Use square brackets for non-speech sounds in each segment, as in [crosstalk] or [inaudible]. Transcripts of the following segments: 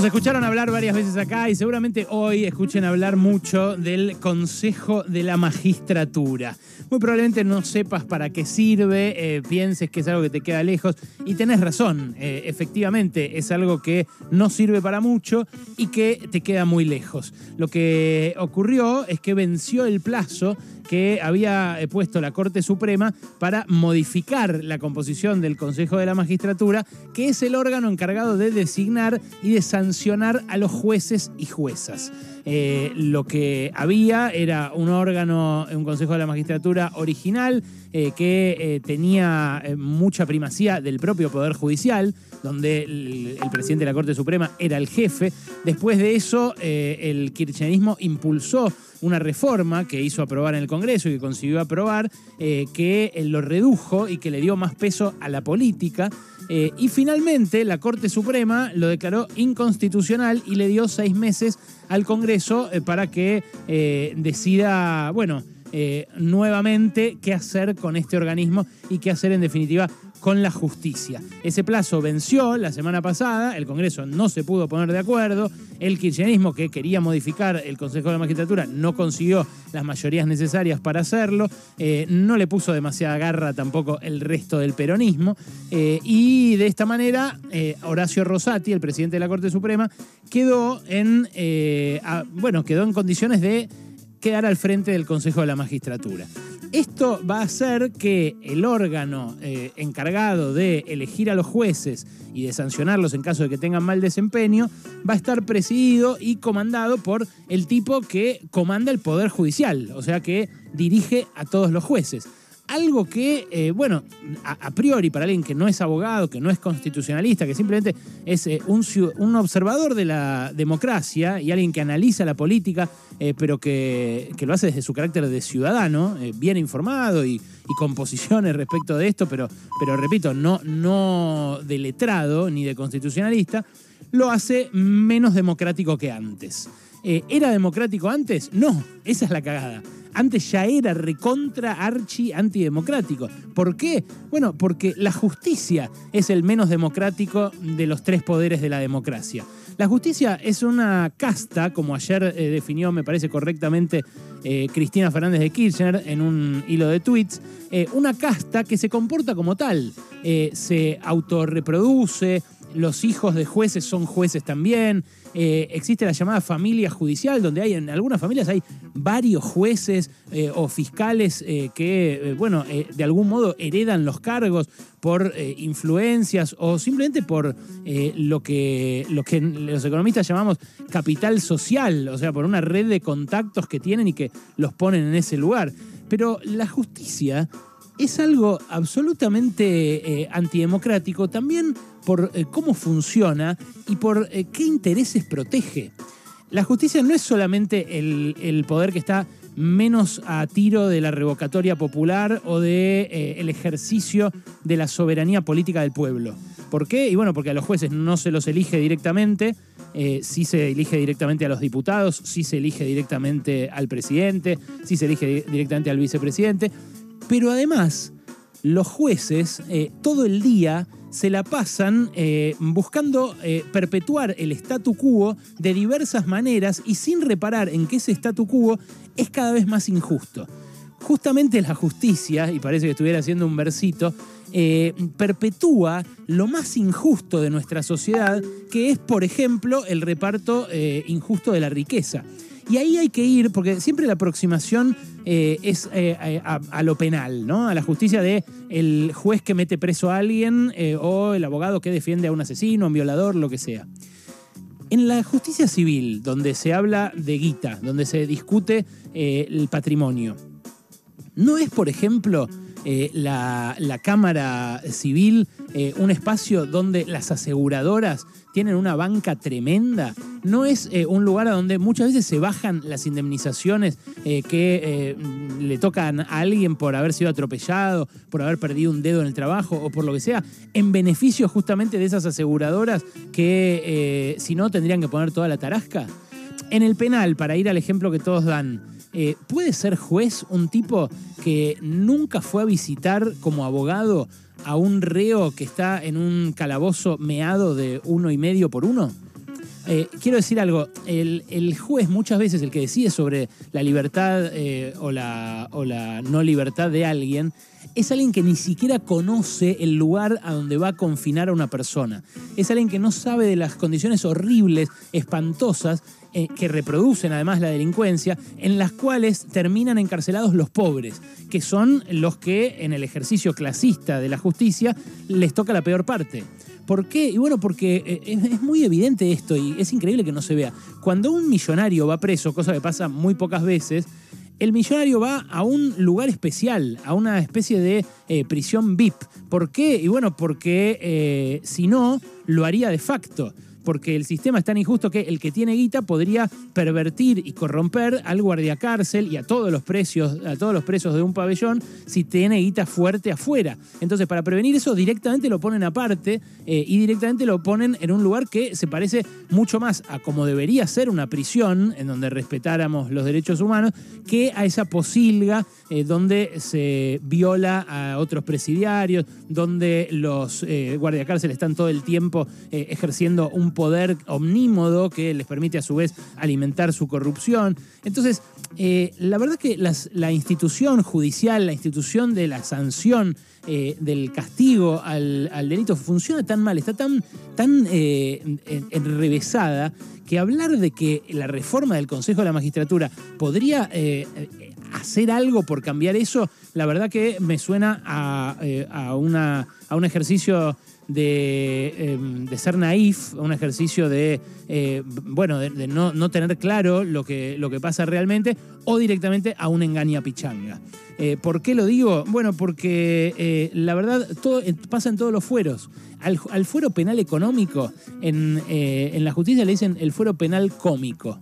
Nos escucharon hablar varias veces acá y seguramente hoy escuchen hablar mucho del Consejo de la Magistratura. Muy probablemente no sepas para qué sirve, eh, pienses que es algo que te queda lejos y tenés razón, eh, efectivamente es algo que no sirve para mucho y que te queda muy lejos. Lo que ocurrió es que venció el plazo que había eh, puesto la Corte Suprema para modificar la composición del Consejo de la Magistratura, que es el órgano encargado de designar y de sancionar a los jueces y juezas. Eh, lo que había era un órgano, un Consejo de la Magistratura original eh, que tenía mucha primacía del propio Poder Judicial, donde el, el, presidente de la Corte Suprema era el jefe. Después de eso, el kirchnerismo impulsó una reforma que hizo aprobar en el Congreso y que consiguió aprobar, eh, que eh, lo redujo y que le dio más peso a la política. Eh, y finalmente la Corte Suprema lo declaró inconstitucional y le dio seis meses al Congreso para que decida, bueno, nuevamente qué hacer con este organismo y qué hacer en definitiva con la justicia. Ese plazo venció la semana pasada, el Congreso no se pudo poner de acuerdo, el kirchnerismo que quería modificar el Consejo de la Magistratura no consiguió las mayorías necesarias para hacerlo, eh, no le puso demasiada garra tampoco el resto del peronismo, eh, y de esta manera eh, Horacio Rosati, el presidente de la Corte Suprema, quedó en, bueno, quedó en condiciones de quedar al frente del Consejo de la Magistratura. Esto va a hacer que el órgano eh, encargado de elegir a los jueces y de sancionarlos en caso de que tengan mal desempeño va a estar presidido y comandado por el tipo que comanda el Poder Judicial, o sea que dirige a todos los jueces algo que, eh, bueno, a, priori para alguien que no es abogado, que no es constitucionalista, que simplemente es eh, un, observador de la democracia y alguien que analiza la política, eh, pero que, lo hace desde su carácter de ciudadano, bien informado y, con posiciones respecto de esto, pero, pero repito, no, no de letrado ni de constitucionalista, lo hace menos democrático que antes. ¿Era democrático antes? No, esa es la cagada antes ya era recontra archi antidemocrático. ¿Por qué? Bueno, porque la justicia es el menos democrático de los tres poderes de la democracia. La justicia es una casta, como ayer eh, definió, me parece correctamente, eh, Cristina Fernández de Kirchner en un hilo de tweets, eh, una casta que se comporta como tal, se autorreproduce, los hijos de jueces son jueces también. Eh, existe la llamada familia judicial, donde hay en algunas familias hay varios jueces eh, o fiscales eh, que, bueno, de algún modo heredan los cargos por influencias o simplemente por lo, que, que los economistas llamamos capital social, o sea, por una red de contactos que tienen y que los ponen en ese lugar. Pero la justicia es algo absolutamente antidemocrático, también por eh, cómo funciona y por eh, qué intereses protege. La justicia no es solamente el, poder que está menos a tiro de la revocatoria popular o de eh, el ejercicio de la soberanía política del pueblo. ¿Por qué? Y bueno, porque a los jueces no se los elige directamente, sí se elige directamente a los diputados, sí se elige directamente al presidente, sí se elige directamente al vicepresidente, pero además los jueces todo el día se la pasan eh, buscando eh, perpetuar el statu quo de diversas maneras y sin reparar en que ese statu quo es cada vez más injusto. Justamente la justicia, y parece que estuviera haciendo un versito, eh, perpetúa lo más injusto de nuestra sociedad, que es, por ejemplo, el reparto injusto de la riqueza. Y ahí hay que ir, porque siempre la aproximación eh, es eh, eh, a, lo penal, ¿no? A la justicia de el juez que mete preso a alguien o el abogado que defiende a un asesino, a un violador, lo que sea. En la justicia civil, donde se habla de guita, donde se discute el patrimonio, ¿no es, por ejemplo, la, la, Cámara Civil un espacio donde las aseguradoras tienen una banca tremenda. No es eh, un lugar a donde muchas veces se bajan las indemnizaciones eh, que eh, le tocan a alguien por haber sido atropellado, por haber perdido un dedo en el trabajo o por lo que sea, en beneficio justamente de esas aseguradoras que si no tendrían que poner toda la tarasca. En el penal, para ir al ejemplo que todos dan, ¿puede ser juez un tipo que nunca fue a visitar como abogado a un reo que está en un calabozo meado de uno y medio por uno? Eh, quiero decir algo, el, juez muchas veces, el que decide sobre la libertad eh, o la no libertad de alguien, es alguien que ni siquiera conoce el lugar a donde va a confinar a una persona. Es alguien que no sabe de las condiciones horribles, espantosas, eh, que reproducen además la delincuencia, en las cuales terminan encarcelados los pobres, que son los que en el ejercicio clasista de la justicia les toca la peor parte. ¿Por qué? Y bueno, porque eh, es muy evidente esto y es increíble que no se vea. Cuando un millonario va preso, cosa que pasa muy pocas veces, el millonario va a un lugar especial, a una especie de eh, prisión VIP. ¿Por qué? Y bueno, porque eh, si no, lo haría de facto porque el sistema es tan injusto que el que tiene guita podría pervertir y corromper al guardiacárcel y a todos los precios, a todos los presos de un pabellón si tiene guita fuerte afuera. Entonces, para prevenir eso, directamente lo ponen aparte eh, y directamente lo ponen en un lugar que se parece mucho más a como debería ser una prisión, en donde respetáramos los derechos humanos, que a esa posilga eh, donde se viola a otros presidiarios, donde los eh, guardiacárceles están todo el tiempo ejerciendo un poder omnímodo que les permite a su vez alimentar su corrupción. Entonces, eh, la verdad que la institución judicial, la institución de la sanción, eh, del castigo al, delito funciona tan mal, está tan, tan eh, enrevesada, que hablar de que la reforma del Consejo de la Magistratura podría hacer algo por cambiar eso, la verdad que me suena a, una, a un ejercicio Em, de, ser naif, un ejercicio de, eh, bueno, de, no, tener claro lo que, lo que pasa realmente, o directamente a un engaña pichanga. Eh, ¿Por qué lo digo? Bueno, porque eh, la verdad todo, pasa en todos los fueros. Al, fuero penal económico, en, la justicia le dicen el fuero penal cómico.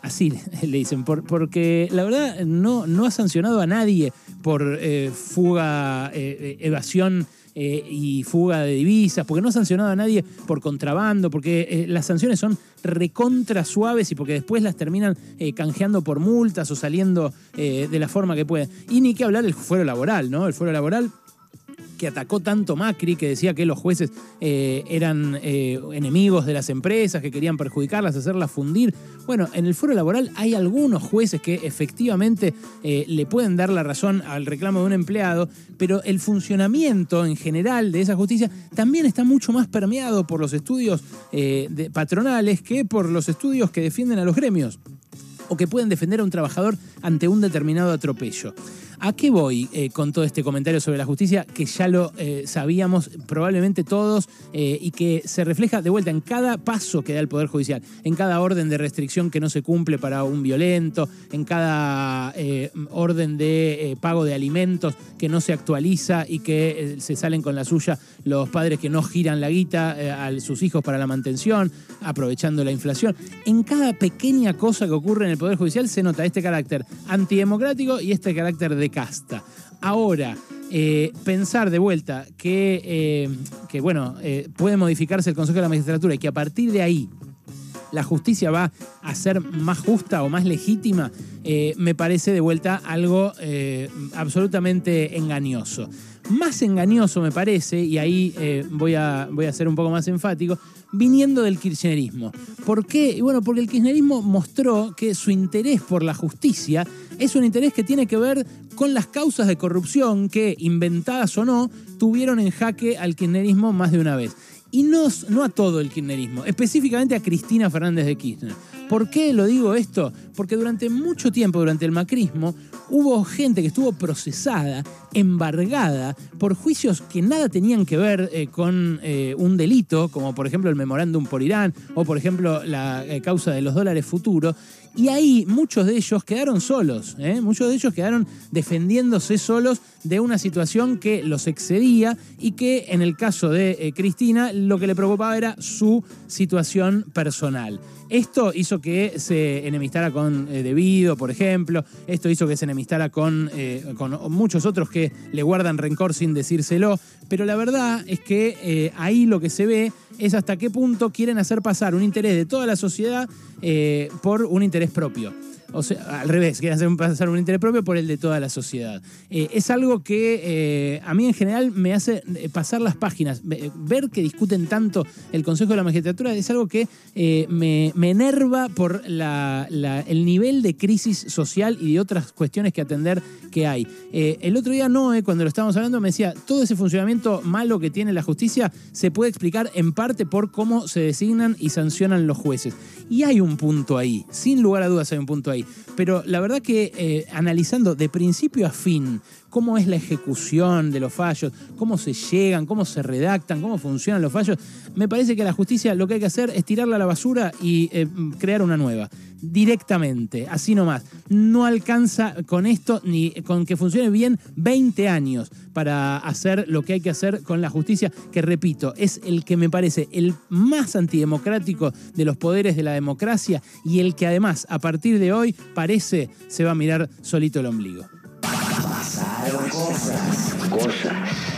Así [laughs] le dicen, porque la verdad no, no ha sancionado a nadie por fuga, evasión eh, y fuga de divisas, porque no ha sancionado a nadie por contrabando, porque eh, las sanciones son recontra suaves y porque después las terminan eh, canjeando por multas o saliendo de la forma que pueden. Y ni que hablar del fuero laboral, ¿no? El fuero laboral que atacó tanto Macri, que decía que los jueces eh, eran eh, enemigos de las empresas, que querían perjudicarlas, hacerlas fundir. Bueno, en el foro laboral hay algunos jueces que efectivamente eh, le pueden dar la razón al reclamo de un empleado, pero el funcionamiento en general de esa justicia también está mucho más permeado por los estudios patronales que por los estudios que defienden a los gremios o que pueden defender a un trabajador ante un determinado atropello. ¿A qué voy eh, con todo este comentario sobre la justicia que ya lo eh, sabíamos probablemente todos eh, y que se refleja de vuelta en cada paso que da el Poder Judicial, en cada orden de restricción que no se cumple para un violento, en cada orden de pago de alimentos que no se actualiza y que se salen con la suya los padres que no giran la guita a sus hijos para la mantención, aprovechando la inflación? En cada pequeña cosa que ocurre en el Poder Judicial se nota este carácter antidemocrático y este carácter de casta. Ahora, eh, pensar de vuelta que, eh, que bueno, eh, puede modificarse el Consejo de la Magistratura y que a partir de ahí la justicia va a ser más justa o más legítima, me parece de vuelta algo absolutamente engañoso. Más engañoso me parece, y ahí voy, a, voy a ser un poco más enfático, viniendo del kirchnerismo. ¿Por qué? Y bueno, porque el kirchnerismo mostró que su interés por la justicia es un interés que tiene que ver con las causas de corrupción que, inventadas o no, tuvieron en jaque al kirchnerismo más de una vez. Y no, no a todo el kirchnerismo, específicamente a Cristina Fernández de Kirchner. ¿Por qué lo digo esto? Porque durante mucho tiempo, durante el macrismo, hubo gente que estuvo procesada, embargada, por juicios que nada tenían que ver eh, con eh, un delito, como por ejemplo el memorándum por Irán o por ejemplo la eh, causa de los dólares futuros, y ahí muchos de ellos quedaron solos, ¿eh? muchos de ellos quedaron defendiéndose solos de una situación que los excedía y que en el caso de eh, Cristina lo que le preocupaba era su situación personal. Esto hizo que se enemistara con eh, Debido, por ejemplo. Esto hizo que se enemistara con, con, muchos otros que le guardan rencor sin decírselo. Pero la verdad es que ahí lo que se ve es hasta qué punto quieren hacer pasar un interés de toda la sociedad por un interés propio. O sea, al revés, quieren hacer pasar un interés propio por el de toda la sociedad. Eh, es algo que eh, a mí en general me hace eh, pasar las páginas, ver que discuten tanto el Consejo de la Magistratura es algo que me, enerva por el nivel de crisis social y de otras cuestiones que atender que hay. el otro día Noé, cuando lo estábamos hablando, me decía, todo ese funcionamiento malo que tiene la justicia se puede explicar en parte por cómo se designan y sancionan los jueces. Y hay un punto ahí, sin lugar a dudas hay un punto ahí. Pero la verdad que eh, analizando de principio a fin cómo es la ejecución de los fallos, cómo se llegan, cómo se redactan, cómo funcionan los fallos, me parece que la justicia lo que hay que hacer es tirarla a la basura y eh, crear una nueva. Directamente, así nomás. No alcanza con esto ni con que funcione bien 20 años para hacer lo que hay que hacer con la justicia, que repito, es el que me parece el más antidemocrático de los poderes de la democracia y el que además a partir de hoy parece se va a mirar solito el ombligo. Pasaron cosas. Cosas.